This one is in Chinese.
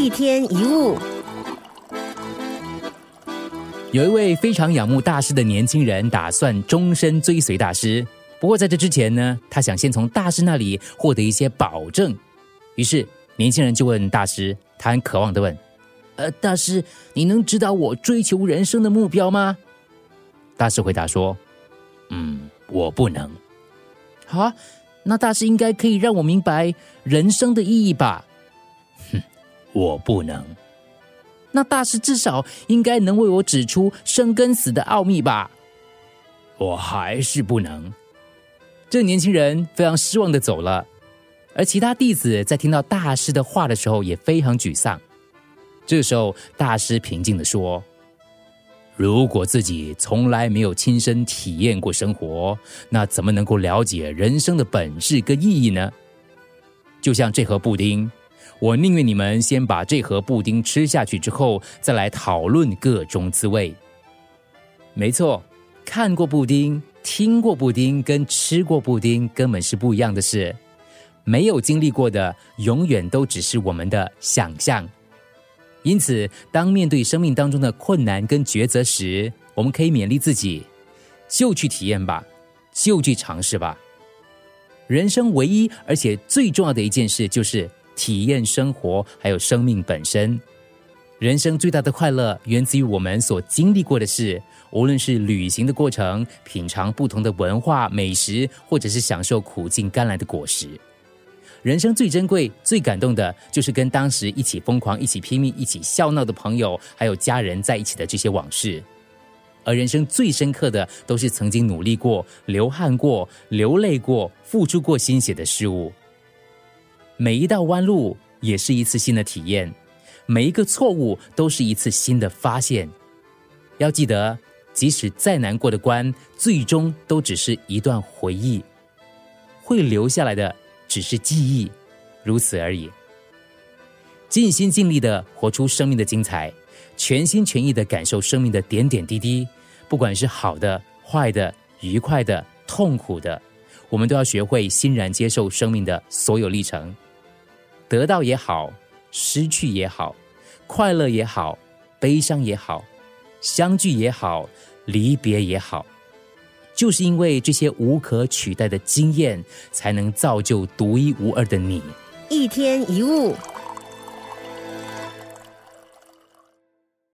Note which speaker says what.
Speaker 1: 一天一物，
Speaker 2: 有一位非常仰慕大师的年轻人，打算终身追随大师。不过在这之前呢，他想先从大师那里获得一些保证。于是年轻人就问大师，他很渴望的问：“呃，大师，你能指导我追求人生的目标吗？”大师回答说：“嗯，我不能。好，那大师应该可以让我明白人生的意义吧？”我不能。那大师至少应该能为我指出生跟死的奥秘吧？我还是不能。这年轻人非常失望的走了，而其他弟子在听到大师的话的时候也非常沮丧。这个时候，大师平静的说：“如果自己从来没有亲身体验过生活，那怎么能够了解人生的本质跟意义呢？就像这盒布丁。”我宁愿你们先把这盒布丁吃下去之后，再来讨论各种滋味。没错，看过布丁、听过布丁跟吃过布丁根本是不一样的事。没有经历过的，永远都只是我们的想象。因此，当面对生命当中的困难跟抉择时，我们可以勉励自己，就去体验吧，就去尝试吧。人生唯一而且最重要的一件事就是。体验生活，还有生命本身。人生最大的快乐源自于我们所经历过的事，无论是旅行的过程、品尝不同的文化美食，或者是享受苦尽甘来的果实。人生最珍贵、最感动的，就是跟当时一起疯狂、一起拼命、一起笑闹的朋友，还有家人在一起的这些往事。而人生最深刻的，都是曾经努力过、流汗过、流泪过、付出过心血的事物。每一道弯路也是一次新的体验，每一个错误都是一次新的发现。要记得，即使再难过的关，最终都只是一段回忆，会留下来的只是记忆，如此而已。尽心尽力的活出生命的精彩，全心全意的感受生命的点点滴滴，不管是好的、坏的、愉快的、痛苦的，我们都要学会欣然接受生命的所有历程。得到也好，失去也好，快乐也好，悲伤也好，相聚也好，离别也好，就是因为这些无可取代的经验，才能造就独一无二的你。
Speaker 1: 一天一物。